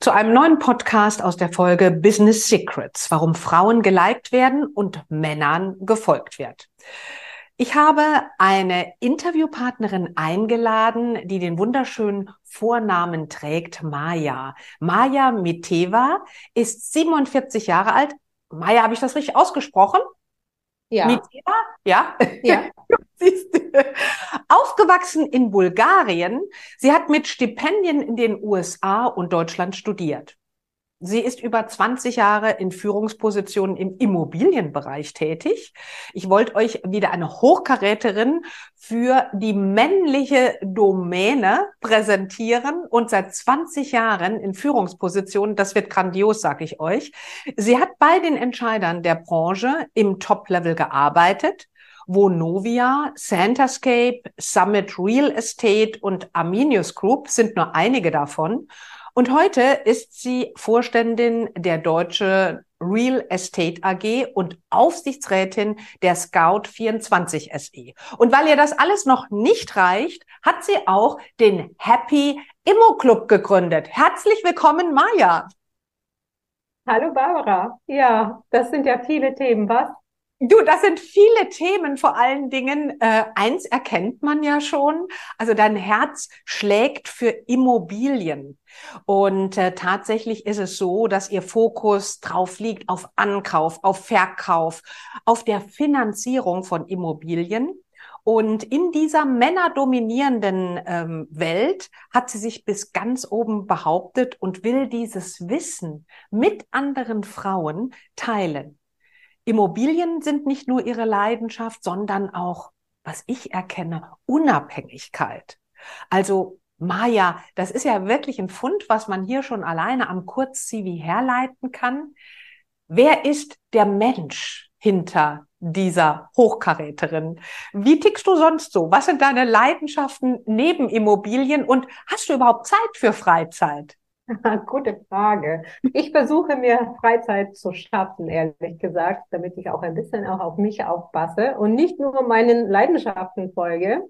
zu einem neuen Podcast aus der Folge Business Secrets, warum Frauen geliked werden und Männern gefolgt wird. Ich habe eine Interviewpartnerin eingeladen, die den wunderschönen Vornamen trägt, Maya. Maya Miteva ist 47 Jahre alt. Maya, habe ich das richtig ausgesprochen? Ja. Miteva? Ja. Ja. Aufgewachsen in Bulgarien. Sie hat mit Stipendien in den USA und Deutschland studiert. Sie ist über 20 Jahre in Führungspositionen im Immobilienbereich tätig. Ich wollte euch wieder eine Hochkaräterin für die männliche Domäne präsentieren und seit 20 Jahren in Führungspositionen. Das wird grandios, sage ich euch. Sie hat bei den Entscheidern der Branche im Top-Level gearbeitet. Vonovia, Santascape, Summit Real Estate und Arminius Group sind nur einige davon. Und heute ist sie Vorständin der Deutsche Real Estate AG und Aufsichtsrätin der Scout 24 SE. Und weil ihr das alles noch nicht reicht, hat sie auch den Happy Immo Club gegründet. Herzlich willkommen, Maja. Hallo Barbara. Ja, das sind ja viele Themen, was? Du, das sind viele Themen, vor allen Dingen. Äh, eins erkennt man ja schon. Also dein Herz schlägt für Immobilien. Und äh, tatsächlich ist es so, dass ihr Fokus drauf liegt auf Ankauf, auf Verkauf, auf der Finanzierung von Immobilien. Und in dieser männerdominierenden ähm, Welt hat sie sich bis ganz oben behauptet und will dieses Wissen mit anderen Frauen teilen. Immobilien sind nicht nur ihre Leidenschaft, sondern auch, was ich erkenne, Unabhängigkeit. Also Maya, das ist ja wirklich ein Fund, was man hier schon alleine am Kurz-CV herleiten kann. Wer ist der Mensch hinter dieser Hochkaräterin? Wie tickst du sonst so? Was sind deine Leidenschaften neben Immobilien und hast du überhaupt Zeit für Freizeit? Gute Frage. Ich versuche mir Freizeit zu schaffen, ehrlich gesagt, damit ich auch ein bisschen auch auf mich aufpasse und nicht nur meinen Leidenschaften folge.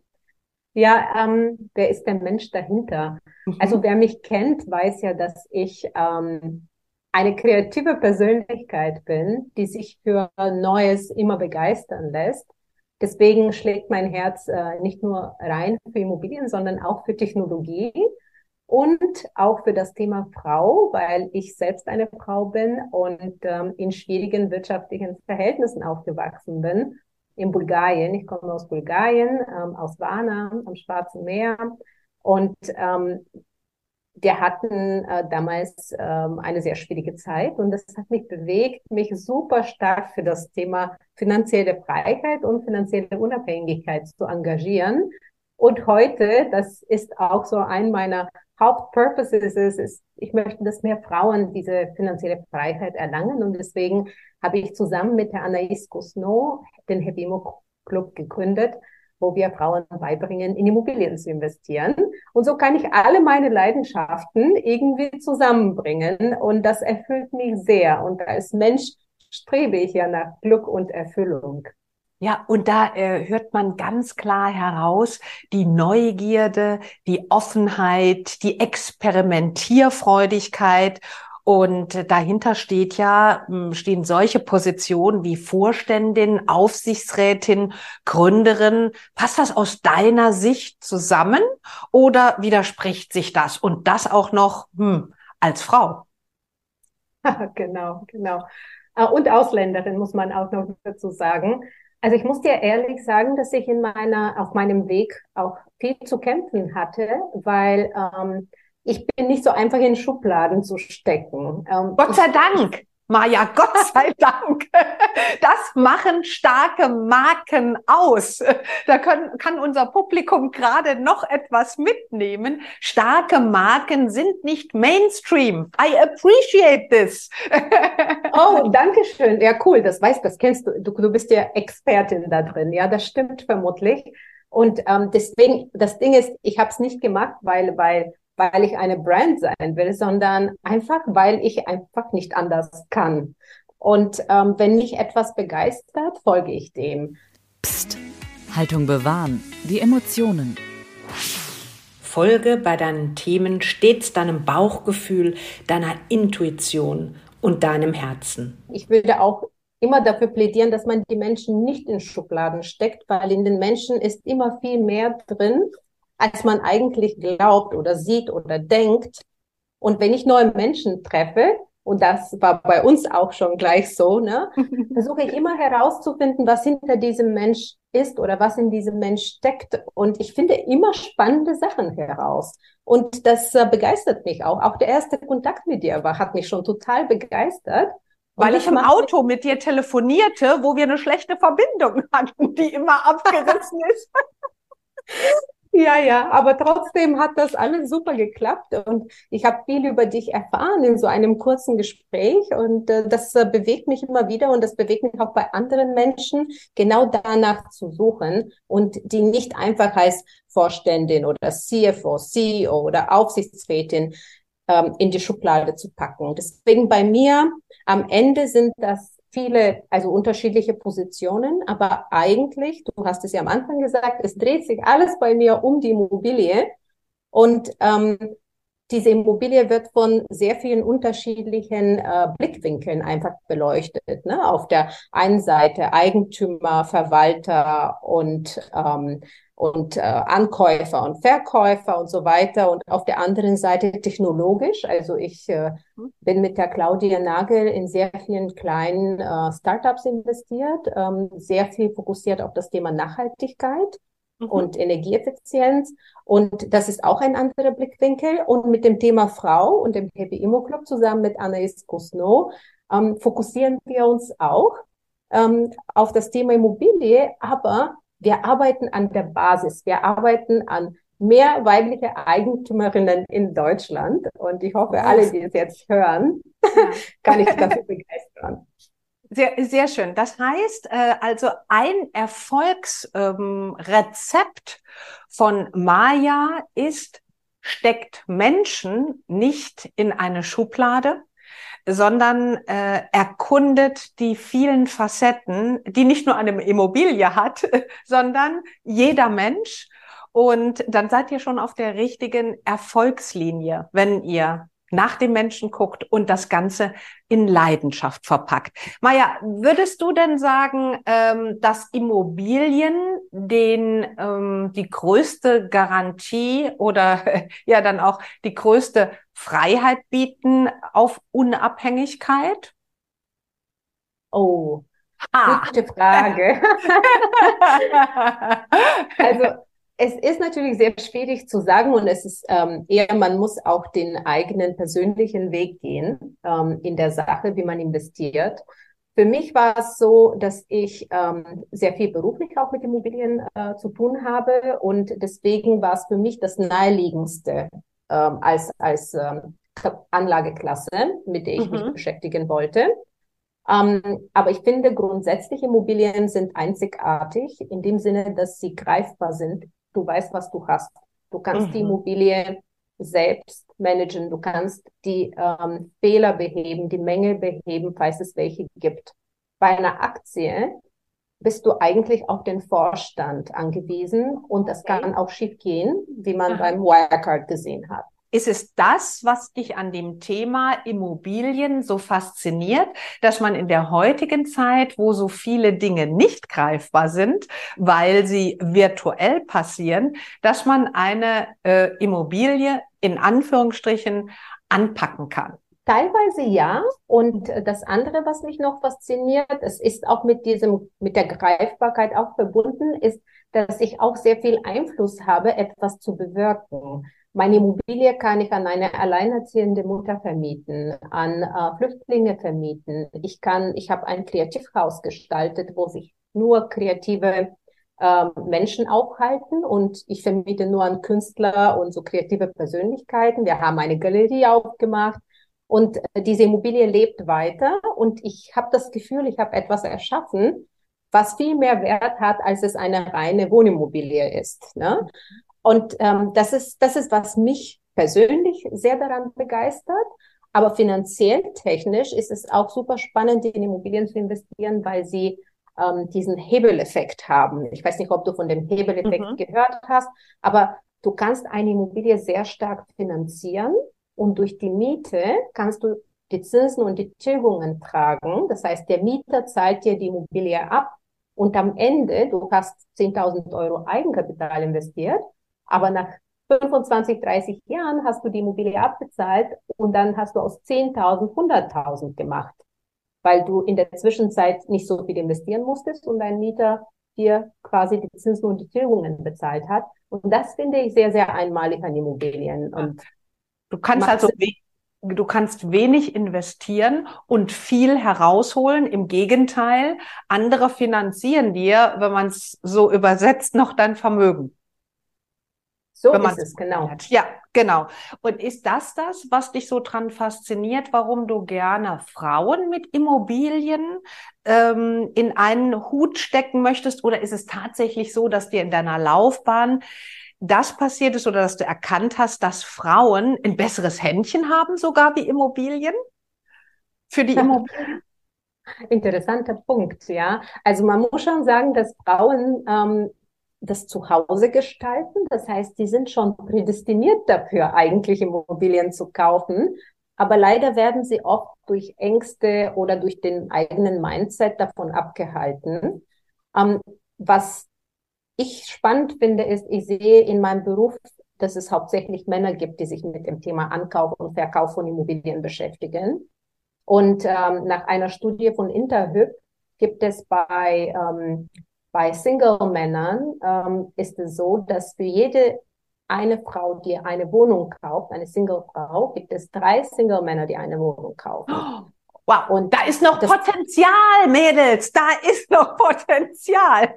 Ja, ähm, wer ist der Mensch dahinter? Mhm. Also wer mich kennt, weiß ja, dass ich ähm, eine kreative Persönlichkeit bin, die sich für Neues immer begeistern lässt. Deswegen schlägt mein Herz äh, nicht nur rein für Immobilien, sondern auch für Technologie und auch für das Thema Frau, weil ich selbst eine Frau bin und ähm, in schwierigen wirtschaftlichen Verhältnissen aufgewachsen bin. In Bulgarien, ich komme aus Bulgarien, ähm, aus Varna am Schwarzen Meer und ähm, wir hatten äh, damals ähm, eine sehr schwierige Zeit und das hat mich bewegt, mich super stark für das Thema finanzielle Freiheit und finanzielle Unabhängigkeit zu engagieren. Und heute, das ist auch so ein meiner Hauptpurpose ist es, ist, ich möchte, dass mehr Frauen diese finanzielle Freiheit erlangen und deswegen habe ich zusammen mit der Anaïs Cousneau den Hebimo Club gegründet, wo wir Frauen beibringen, in Immobilien zu investieren. Und so kann ich alle meine Leidenschaften irgendwie zusammenbringen und das erfüllt mich sehr. Und als Mensch strebe ich ja nach Glück und Erfüllung. Ja, und da äh, hört man ganz klar heraus die Neugierde, die Offenheit, die Experimentierfreudigkeit. Und dahinter steht ja, hm, stehen solche Positionen wie Vorständin, Aufsichtsrätin, Gründerin. Passt das aus deiner Sicht zusammen oder widerspricht sich das? Und das auch noch hm, als Frau? genau, genau. Äh, und Ausländerin muss man auch noch dazu sagen. Also ich muss dir ehrlich sagen, dass ich in meiner, auf meinem Weg auch viel zu kämpfen hatte, weil ähm, ich bin nicht so einfach in Schubladen zu stecken. Ähm, Gott sei Dank. Maja, Gott sei Dank. Das machen starke Marken aus. Da können, kann unser Publikum gerade noch etwas mitnehmen. Starke Marken sind nicht Mainstream. I appreciate this. Oh, danke schön. Ja, cool. Das weißt, das kennst du. Du, du bist ja Expertin da drin. Ja, das stimmt vermutlich. Und ähm, deswegen, das Ding ist, ich habe es nicht gemacht, weil, weil weil ich eine Brand sein will, sondern einfach, weil ich einfach nicht anders kann. Und ähm, wenn mich etwas begeistert, folge ich dem. Psst, Haltung bewahren, die Emotionen. Folge bei deinen Themen stets deinem Bauchgefühl, deiner Intuition und deinem Herzen. Ich würde auch immer dafür plädieren, dass man die Menschen nicht in Schubladen steckt, weil in den Menschen ist immer viel mehr drin als man eigentlich glaubt oder sieht oder denkt. Und wenn ich neue Menschen treffe, und das war bei uns auch schon gleich so, ne, versuche ich immer herauszufinden, was hinter diesem Mensch ist oder was in diesem Mensch steckt. Und ich finde immer spannende Sachen heraus. Und das äh, begeistert mich auch. Auch der erste Kontakt mit dir war, hat mich schon total begeistert. Weil ich im Auto mit dir telefonierte, wo wir eine schlechte Verbindung hatten, die immer abgerissen ist. Ja, ja, aber trotzdem hat das alles super geklappt und ich habe viel über dich erfahren in so einem kurzen Gespräch und äh, das äh, bewegt mich immer wieder und das bewegt mich auch bei anderen Menschen, genau danach zu suchen und die nicht einfach als Vorständin oder CFO, CEO oder Aufsichtsrätin ähm, in die Schublade zu packen. Deswegen bei mir am Ende sind das viele, also unterschiedliche Positionen, aber eigentlich, du hast es ja am Anfang gesagt, es dreht sich alles bei mir um die Immobilie und ähm, diese Immobilie wird von sehr vielen unterschiedlichen äh, Blickwinkeln einfach beleuchtet. Ne? Auf der einen Seite Eigentümer, Verwalter und ähm, und äh, Ankäufer und Verkäufer und so weiter. Und auf der anderen Seite technologisch. Also ich äh, bin mit der Claudia Nagel in sehr vielen kleinen äh, Startups investiert, ähm, sehr viel fokussiert auf das Thema Nachhaltigkeit mhm. und Energieeffizienz. Und das ist auch ein anderer Blickwinkel. Und mit dem Thema Frau und dem Happy Immo Club zusammen mit Anaïs Cousneau ähm, fokussieren wir uns auch ähm, auf das Thema Immobilie, aber wir arbeiten an der Basis. Wir arbeiten an mehr weibliche Eigentümerinnen in Deutschland. Und ich hoffe, alle, die es jetzt hören, kann ich dafür begeistern. Sehr, sehr schön. Das heißt, äh, also ein Erfolgsrezept ähm, von Maya ist, steckt Menschen nicht in eine Schublade, sondern äh, erkundet die vielen Facetten, die nicht nur eine Immobilie hat, sondern jeder Mensch. Und dann seid ihr schon auf der richtigen Erfolgslinie, wenn ihr nach dem Menschen guckt und das Ganze in Leidenschaft verpackt. Maja, würdest du denn sagen, ähm, dass Immobilien den ähm, die größte Garantie oder ja dann auch die größte Freiheit bieten auf Unabhängigkeit? Oh, ah. gute Frage. also es ist natürlich sehr schwierig zu sagen und es ist ähm, eher, man muss auch den eigenen persönlichen Weg gehen ähm, in der Sache, wie man investiert. Für mich war es so, dass ich ähm, sehr viel beruflich auch mit Immobilien äh, zu tun habe und deswegen war es für mich das naheliegendste ähm, als, als ähm, Anlageklasse, mit der ich mhm. mich beschäftigen wollte. Ähm, aber ich finde grundsätzlich Immobilien sind einzigartig in dem Sinne, dass sie greifbar sind du weißt, was du hast. Du kannst mhm. die Immobilie selbst managen, du kannst die ähm, Fehler beheben, die Mängel beheben, falls es welche gibt. Bei einer Aktie bist du eigentlich auf den Vorstand angewiesen und das okay. kann auch schief gehen, wie man Aha. beim Wirecard gesehen hat. Ist es das, was dich an dem Thema Immobilien so fasziniert, dass man in der heutigen Zeit, wo so viele Dinge nicht greifbar sind, weil sie virtuell passieren, dass man eine äh, Immobilie in Anführungsstrichen anpacken kann? Teilweise ja. Und das andere, was mich noch fasziniert, es ist auch mit diesem, mit der Greifbarkeit auch verbunden, ist, dass ich auch sehr viel Einfluss habe, etwas zu bewirken. Meine Immobilie kann ich an eine alleinerziehende Mutter vermieten, an äh, Flüchtlinge vermieten. Ich kann, ich habe ein Kreativhaus gestaltet, wo sich nur kreative äh, Menschen aufhalten und ich vermiete nur an Künstler und so kreative Persönlichkeiten. Wir haben eine Galerie aufgemacht und äh, diese Immobilie lebt weiter und ich habe das Gefühl, ich habe etwas erschaffen, was viel mehr Wert hat, als es eine reine Wohnimmobilie ist. Ne? Und ähm, das ist das ist, was mich persönlich sehr daran begeistert. Aber finanziell, technisch ist es auch super spannend, in Immobilien zu investieren, weil sie ähm, diesen Hebeleffekt haben. Ich weiß nicht, ob du von dem Hebeleffekt mhm. gehört hast, aber du kannst eine Immobilie sehr stark finanzieren und durch die Miete kannst du die Zinsen und die Tilgungen tragen. Das heißt, der Mieter zahlt dir die Immobilie ab und am Ende, du hast 10.000 Euro Eigenkapital investiert, aber nach 25, 30 Jahren hast du die Immobilie abbezahlt und dann hast du aus 10.000 100.000 gemacht weil du in der Zwischenzeit nicht so viel investieren musstest und dein Mieter dir quasi die Zinsen und die Tilgungen bezahlt hat. Und das finde ich sehr, sehr einmalig an Immobilien. Und du kannst also du kannst wenig investieren und viel herausholen. Im Gegenteil, andere finanzieren dir, wenn man es so übersetzt, noch dein Vermögen. So ist es, genau. Hat. Ja, genau. Und ist das das, was dich so dran fasziniert, warum du gerne Frauen mit Immobilien ähm, in einen Hut stecken möchtest? Oder ist es tatsächlich so, dass dir in deiner Laufbahn das passiert ist oder dass du erkannt hast, dass Frauen ein besseres Händchen haben, sogar wie Immobilien? Für die Immobilien? Interessanter Punkt, ja. Also man muss schon sagen, dass Frauen ähm, das Zuhause gestalten. Das heißt, die sind schon prädestiniert dafür, eigentlich Immobilien zu kaufen. Aber leider werden sie oft durch Ängste oder durch den eigenen Mindset davon abgehalten. Ähm, was ich spannend finde, ist, ich sehe in meinem Beruf, dass es hauptsächlich Männer gibt, die sich mit dem Thema Ankauf und Verkauf von Immobilien beschäftigen. Und ähm, nach einer Studie von Interhyp gibt es bei ähm, bei Single-Männern ähm, ist es so, dass für jede eine Frau, die eine Wohnung kauft, eine Single-Frau, gibt es drei Single-Männer, die eine Wohnung kaufen. Wow, und da ist noch Potenzial, Mädels, da ist noch Potenzial.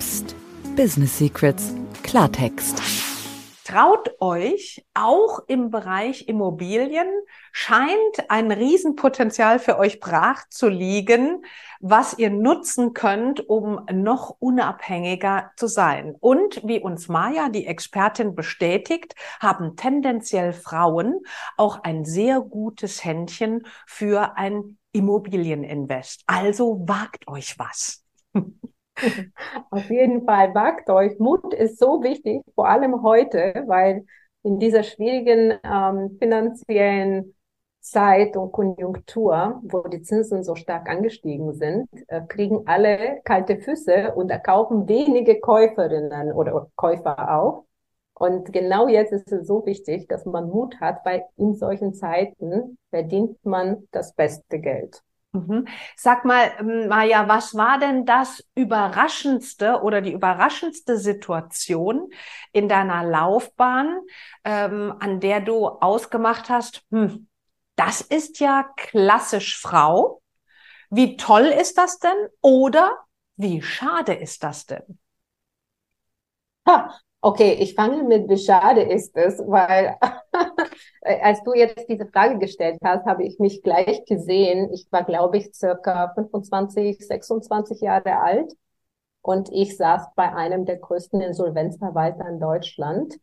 Psst, Business Secrets, Klartext. Traut euch, auch im Bereich Immobilien scheint ein Riesenpotenzial für euch brach zu liegen, was ihr nutzen könnt, um noch unabhängiger zu sein. Und wie uns Maya, die Expertin, bestätigt, haben tendenziell Frauen auch ein sehr gutes Händchen für ein Immobilieninvest. Also wagt euch was. Auf jeden Fall wagt euch. Mut ist so wichtig, vor allem heute, weil in dieser schwierigen ähm, finanziellen Zeit und Konjunktur, wo die Zinsen so stark angestiegen sind, äh, kriegen alle kalte Füße und kaufen wenige Käuferinnen oder Käufer auch. Und genau jetzt ist es so wichtig, dass man Mut hat, weil in solchen Zeiten verdient man das beste Geld. Mhm. Sag mal, ähm, Maja, was war denn das Überraschendste oder die überraschendste Situation in deiner Laufbahn, ähm, an der du ausgemacht hast, hm, das ist ja klassisch Frau. Wie toll ist das denn? Oder wie schade ist das denn? Ha, okay, ich fange mit, wie schade ist es, weil als du jetzt diese Frage gestellt hast, habe ich mich gleich gesehen. Ich war, glaube ich, circa 25, 26 Jahre alt und ich saß bei einem der größten Insolvenzverwalter in Deutschland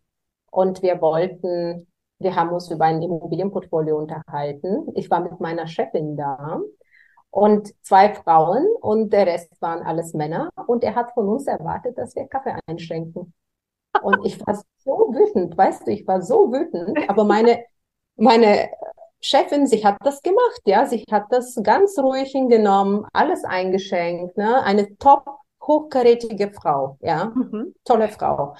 und wir wollten wir haben uns über ein Immobilienportfolio unterhalten. Ich war mit meiner Chefin da und zwei Frauen und der Rest waren alles Männer. Und er hat von uns erwartet, dass wir Kaffee einschenken. Und ich war so wütend, weißt du, ich war so wütend. Aber meine, meine Chefin, sie hat das gemacht, ja. Sie hat das ganz ruhig hingenommen, alles eingeschenkt, ne. Eine top hochkarätige Frau, ja. Mhm. Tolle Frau.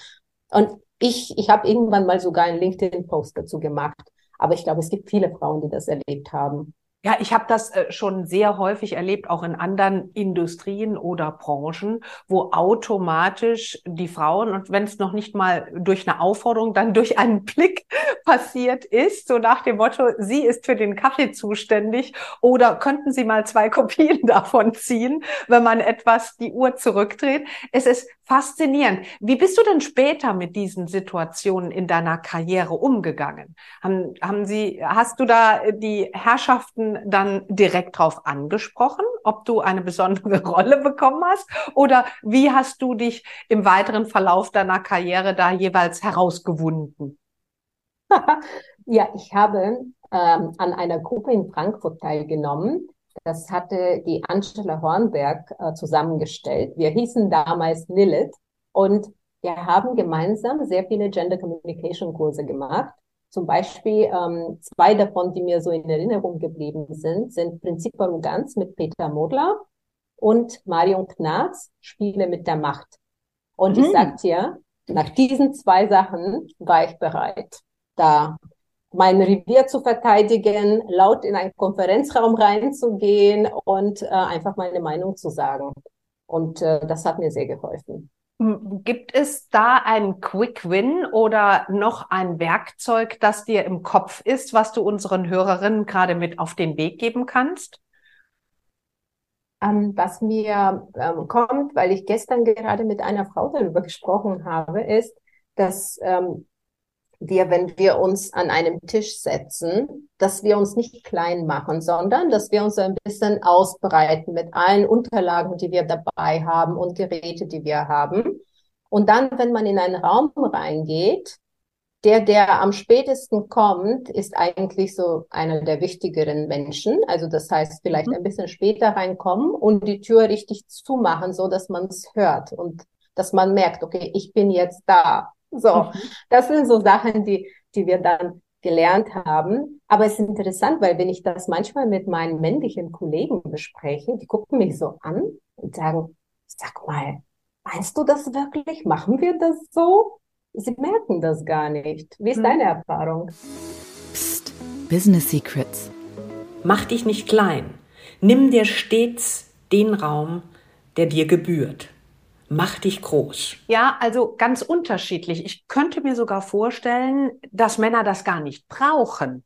Und ich, ich habe irgendwann mal sogar einen LinkedIn-Post dazu gemacht. Aber ich glaube, es gibt viele Frauen, die das erlebt haben. Ja, ich habe das äh, schon sehr häufig erlebt, auch in anderen Industrien oder Branchen, wo automatisch die Frauen, und wenn es noch nicht mal durch eine Aufforderung, dann durch einen Blick passiert ist, so nach dem Motto, sie ist für den Kaffee zuständig oder könnten Sie mal zwei Kopien davon ziehen, wenn man etwas die Uhr zurückdreht. Es ist faszinierend. Wie bist du denn später mit diesen Situationen in deiner Karriere umgegangen? Haben, haben Sie, hast du da die Herrschaften dann direkt drauf angesprochen, ob du eine besondere Rolle bekommen hast? Oder wie hast du dich im weiteren Verlauf deiner Karriere da jeweils herausgewunden? ja, ich habe ähm, an einer Gruppe in Frankfurt teilgenommen. Das hatte die Angela Hornberg äh, zusammengestellt. Wir hießen damals Lilith und wir haben gemeinsam sehr viele Gender Communication Kurse gemacht. Zum Beispiel ähm, zwei davon, die mir so in Erinnerung geblieben sind, sind Prinzip Arroganz mit Peter Modler und Marion Knarz, Spiele mit der Macht. Und mhm. ich sag dir, nach diesen zwei Sachen war ich bereit, da mein Revier zu verteidigen, laut in einen Konferenzraum reinzugehen und äh, einfach meine Meinung zu sagen. Und äh, das hat mir sehr geholfen. Gibt es da einen Quick Win oder noch ein Werkzeug, das dir im Kopf ist, was du unseren Hörerinnen gerade mit auf den Weg geben kannst? Ähm, was mir ähm, kommt, weil ich gestern gerade mit einer Frau darüber gesprochen habe, ist, dass ähm, wir, wenn wir uns an einem Tisch setzen, dass wir uns nicht klein machen, sondern dass wir uns ein bisschen ausbreiten mit allen Unterlagen, die wir dabei haben und Geräte, die wir haben. Und dann, wenn man in einen Raum reingeht, der, der am spätesten kommt, ist eigentlich so einer der wichtigeren Menschen. Also das heißt, vielleicht mhm. ein bisschen später reinkommen und die Tür richtig zumachen, so dass man es hört und dass man merkt, okay, ich bin jetzt da. So, mhm. das sind so Sachen, die, die wir dann gelernt haben. Aber es ist interessant, weil wenn ich das manchmal mit meinen männlichen Kollegen bespreche, die gucken mich so an und sagen, sag mal, meinst du das wirklich? Machen wir das so? Sie merken das gar nicht. Wie ist mhm. deine Erfahrung? Psst, Business Secrets. Mach dich nicht klein. Nimm dir stets den Raum, der dir gebührt. Mach dich groß. Ja, also ganz unterschiedlich. Ich könnte mir sogar vorstellen, dass Männer das gar nicht brauchen.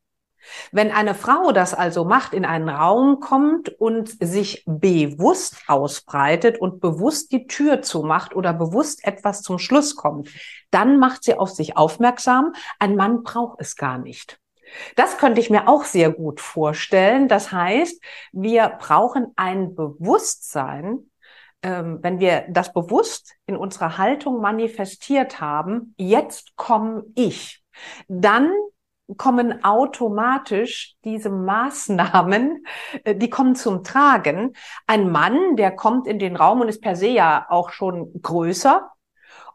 Wenn eine Frau das also macht, in einen Raum kommt und sich bewusst ausbreitet und bewusst die Tür zumacht oder bewusst etwas zum Schluss kommt, dann macht sie auf sich aufmerksam. Ein Mann braucht es gar nicht. Das könnte ich mir auch sehr gut vorstellen. Das heißt, wir brauchen ein Bewusstsein, wenn wir das bewusst in unserer Haltung manifestiert haben, jetzt komme ich, dann kommen automatisch diese Maßnahmen, äh, die kommen zum Tragen. Ein Mann, der kommt in den Raum und ist per se ja auch schon größer.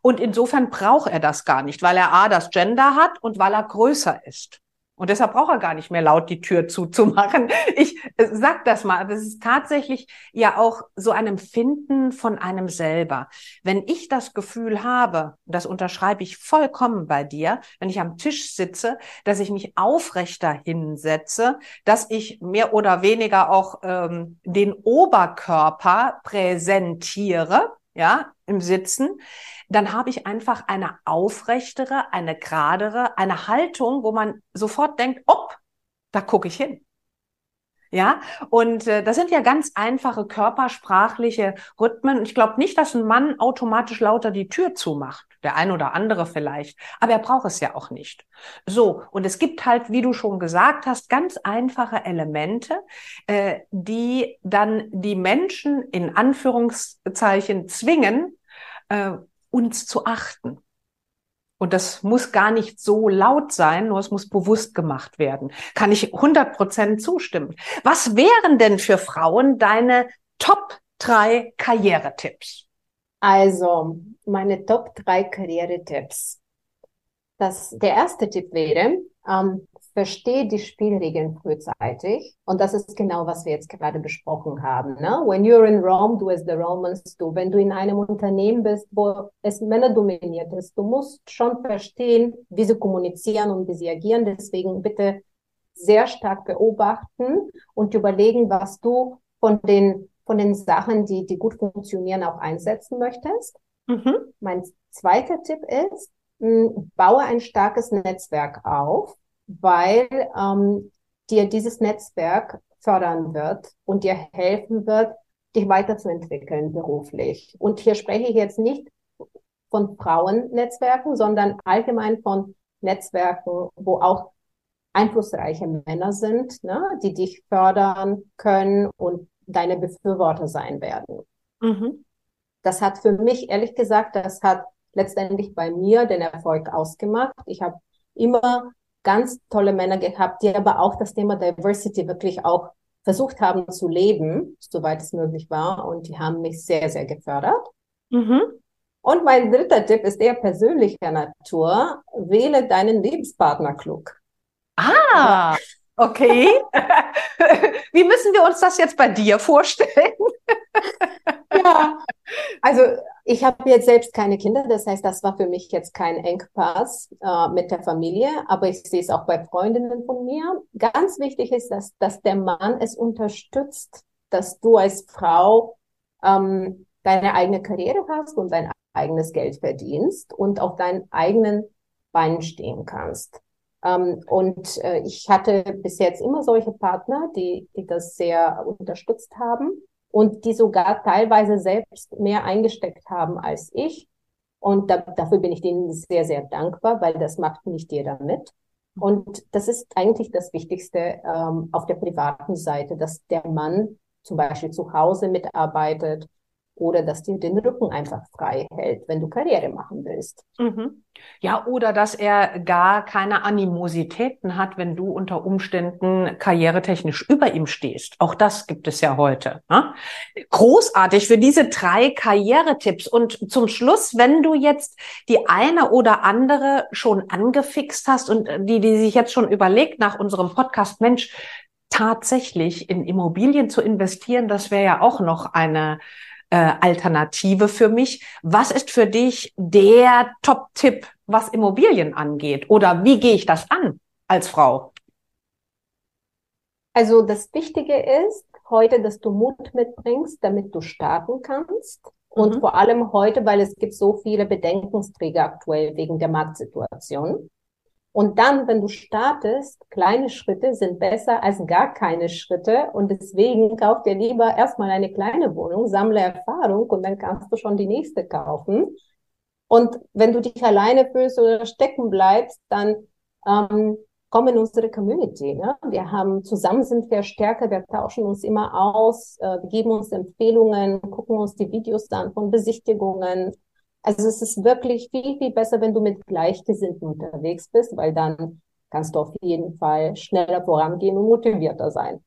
Und insofern braucht er das gar nicht, weil er A, das Gender hat und weil er größer ist. Und deshalb braucht er gar nicht mehr laut die Tür zuzumachen. Ich äh, sag das mal, das ist tatsächlich ja auch so ein Empfinden von einem selber. Wenn ich das Gefühl habe, das unterschreibe ich vollkommen bei dir, wenn ich am Tisch sitze, dass ich mich aufrechter hinsetze, dass ich mehr oder weniger auch ähm, den Oberkörper präsentiere, ja, im Sitzen, dann habe ich einfach eine aufrechtere, eine geradere, eine Haltung, wo man sofort denkt, ob, da gucke ich hin. Ja, und äh, das sind ja ganz einfache körpersprachliche Rhythmen. Ich glaube nicht, dass ein Mann automatisch lauter die Tür zumacht. Der ein oder andere vielleicht. Aber er braucht es ja auch nicht. So, und es gibt halt, wie du schon gesagt hast, ganz einfache Elemente, äh, die dann die Menschen in Anführungszeichen zwingen, äh, uns zu achten. Und das muss gar nicht so laut sein, nur es muss bewusst gemacht werden. Kann ich 100 Prozent zustimmen. Was wären denn für Frauen deine Top drei Karrieretipps? Also, meine Top drei Karrieretipps. Das, der erste Tipp wäre, ähm, verstehe die Spielregeln frühzeitig. Und das ist genau, was wir jetzt gerade besprochen haben. Ne? When you're in Rome, do as the Romans do. Wenn du in einem Unternehmen bist, wo es Männer dominiert ist, du musst schon verstehen, wie sie kommunizieren und wie sie agieren. Deswegen bitte sehr stark beobachten und überlegen, was du von den, von den Sachen, die, die gut funktionieren, auch einsetzen möchtest. Mhm. Mein zweiter Tipp ist, baue ein starkes Netzwerk auf, weil ähm, dir dieses Netzwerk fördern wird und dir helfen wird, dich weiterzuentwickeln beruflich. Und hier spreche ich jetzt nicht von Frauennetzwerken, sondern allgemein von Netzwerken, wo auch einflussreiche Männer sind, ne, die dich fördern können und deine Befürworter sein werden. Mhm. Das hat für mich, ehrlich gesagt, das hat letztendlich bei mir den Erfolg ausgemacht. Ich habe immer ganz tolle Männer gehabt, die aber auch das Thema Diversity wirklich auch versucht haben zu leben, soweit es möglich war. Und die haben mich sehr, sehr gefördert. Mhm. Und mein dritter Tipp ist eher persönlicher Natur. Wähle deinen Lebenspartner klug. Ah, okay. Wie müssen wir uns das jetzt bei dir vorstellen? ja, also ich habe jetzt selbst keine Kinder, das heißt, das war für mich jetzt kein Engpass äh, mit der Familie, aber ich sehe es auch bei Freundinnen von mir. Ganz wichtig ist, dass, dass der Mann es unterstützt, dass du als Frau ähm, deine eigene Karriere hast und dein eigenes Geld verdienst und auf deinen eigenen Beinen stehen kannst. Ähm, und äh, ich hatte bis jetzt immer solche Partner, die, die das sehr unterstützt haben und die sogar teilweise selbst mehr eingesteckt haben als ich. Und da, dafür bin ich denen sehr, sehr dankbar, weil das macht nicht jeder mit. Und das ist eigentlich das Wichtigste ähm, auf der privaten Seite, dass der Mann zum Beispiel zu Hause mitarbeitet oder dass dir den Rücken einfach frei hält, wenn du Karriere machen willst. Mhm. Ja, oder dass er gar keine Animositäten hat, wenn du unter Umständen karrieretechnisch über ihm stehst. Auch das gibt es ja heute. Ne? Großartig für diese drei Karrieretipps. Und zum Schluss, wenn du jetzt die eine oder andere schon angefixt hast und die, die sich jetzt schon überlegt nach unserem Podcast, Mensch, tatsächlich in Immobilien zu investieren, das wäre ja auch noch eine äh, Alternative für mich. Was ist für dich der Top-Tipp, was Immobilien angeht? Oder wie gehe ich das an als Frau? Also das Wichtige ist heute, dass du Mut mitbringst, damit du starten kannst. Und mhm. vor allem heute, weil es gibt so viele Bedenkungsträger aktuell wegen der Marktsituation. Und dann, wenn du startest, kleine Schritte sind besser als gar keine Schritte. Und deswegen kauf dir lieber erstmal eine kleine Wohnung, sammle Erfahrung und dann kannst du schon die nächste kaufen. Und wenn du dich alleine fühlst oder stecken bleibst, dann ähm, komm in unsere Community. Ne? Wir haben zusammen sind wir stärker, wir tauschen uns immer aus, äh, wir geben uns Empfehlungen, gucken uns die Videos an von Besichtigungen, also es ist wirklich viel, viel besser, wenn du mit Gleichgesinnten unterwegs bist, weil dann kannst du auf jeden Fall schneller vorangehen und motivierter sein.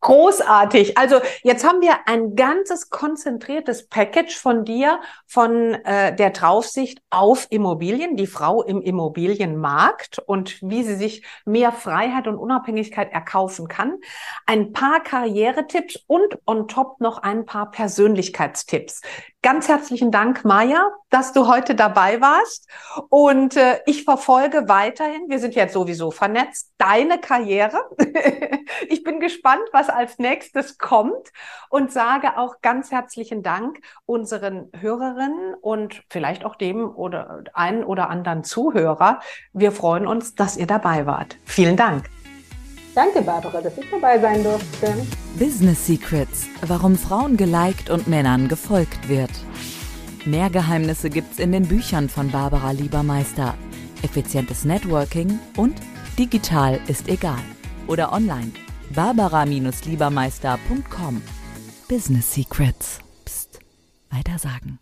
Großartig. Also jetzt haben wir ein ganzes konzentriertes Package von dir, von äh, der Draufsicht auf Immobilien, die Frau im Immobilienmarkt und wie sie sich mehr Freiheit und Unabhängigkeit erkaufen kann. Ein paar Karrieretipps und on top noch ein paar Persönlichkeitstipps. Ganz herzlichen Dank, Maja, dass du heute dabei warst. Und äh, ich verfolge weiterhin, wir sind jetzt sowieso vernetzt, deine Karriere. ich bin gespannt, was als nächstes kommt und sage auch ganz herzlichen Dank unseren Hörerinnen und vielleicht auch dem oder einen oder anderen Zuhörer. Wir freuen uns, dass ihr dabei wart. Vielen Dank. Danke, Barbara, dass ich dabei sein durfte. Business Secrets, warum Frauen geliked und Männern gefolgt wird. Mehr Geheimnisse gibt's in den Büchern von Barbara Liebermeister. Effizientes Networking und digital ist egal. Oder online barbara-liebermeister.com. Business Secrets. Psst. Weiter sagen.